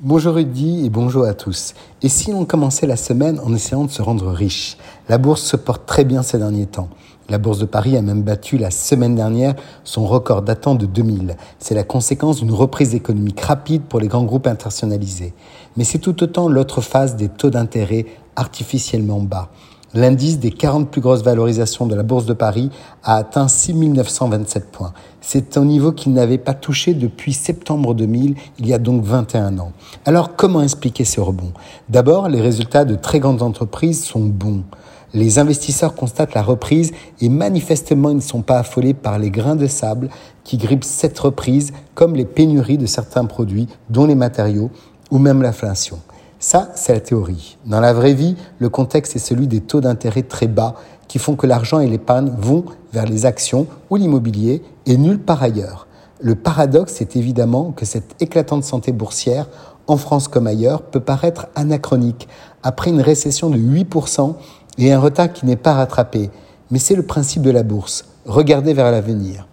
Bonjour Rudy et bonjour à tous. Et si on commençait la semaine en essayant de se rendre riche? La bourse se porte très bien ces derniers temps. La bourse de Paris a même battu la semaine dernière son record datant de 2000. C'est la conséquence d'une reprise économique rapide pour les grands groupes internationalisés. Mais c'est tout autant l'autre phase des taux d'intérêt artificiellement bas. L'indice des 40 plus grosses valorisations de la Bourse de Paris a atteint 6 927 points. C'est un niveau qu'il n'avait pas touché depuis septembre 2000, il y a donc 21 ans. Alors comment expliquer ce rebond? D'abord, les résultats de très grandes entreprises sont bons. Les investisseurs constatent la reprise et manifestement ils ne sont pas affolés par les grains de sable qui grippent cette reprise comme les pénuries de certains produits, dont les matériaux ou même l'inflation. Ça, c'est la théorie. Dans la vraie vie, le contexte est celui des taux d'intérêt très bas qui font que l'argent et l'épargne vont vers les actions ou l'immobilier et nulle part ailleurs. Le paradoxe est évidemment que cette éclatante santé boursière, en France comme ailleurs, peut paraître anachronique après une récession de 8% et un retard qui n'est pas rattrapé. Mais c'est le principe de la bourse. Regardez vers l'avenir.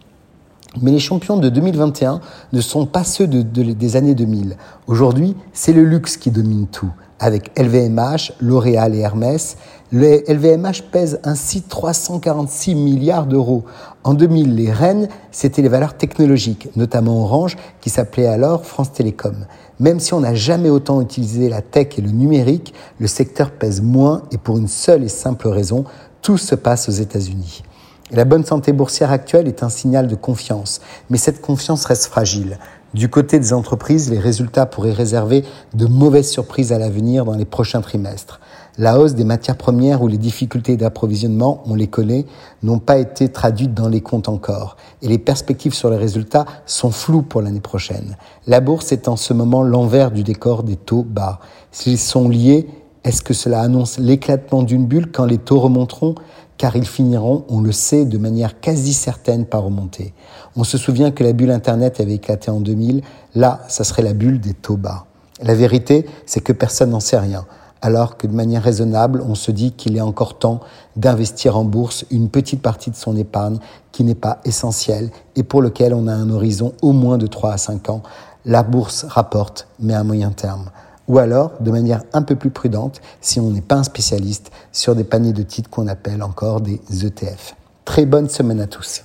Mais les champions de 2021 ne sont pas ceux de, des années 2000. Aujourd'hui, c'est le luxe qui domine tout. Avec LVMH, L'Oréal et Hermès, le LVMH pèse ainsi 346 milliards d'euros. En 2000, les reines, c'était les valeurs technologiques, notamment Orange, qui s'appelait alors France Télécom. Même si on n'a jamais autant utilisé la tech et le numérique, le secteur pèse moins et pour une seule et simple raison, tout se passe aux États-Unis la bonne santé boursière actuelle est un signal de confiance, mais cette confiance reste fragile. Du côté des entreprises, les résultats pourraient réserver de mauvaises surprises à l'avenir dans les prochains trimestres. La hausse des matières premières ou les difficultés d'approvisionnement, on les connaît, n'ont pas été traduites dans les comptes encore. Et les perspectives sur les résultats sont floues pour l'année prochaine. La bourse est en ce moment l'envers du décor des taux bas. S'ils sont liés, est-ce que cela annonce l'éclatement d'une bulle quand les taux remonteront? Car ils finiront, on le sait, de manière quasi certaine par remonter. On se souvient que la bulle Internet avait éclaté en 2000, là, ça serait la bulle des taux bas. La vérité, c'est que personne n'en sait rien, alors que de manière raisonnable, on se dit qu'il est encore temps d'investir en bourse une petite partie de son épargne qui n'est pas essentielle et pour lequel on a un horizon au moins de 3 à 5 ans. La bourse rapporte, mais à moyen terme ou alors, de manière un peu plus prudente, si on n'est pas un spécialiste, sur des paniers de titres qu'on appelle encore des ETF. Très bonne semaine à tous.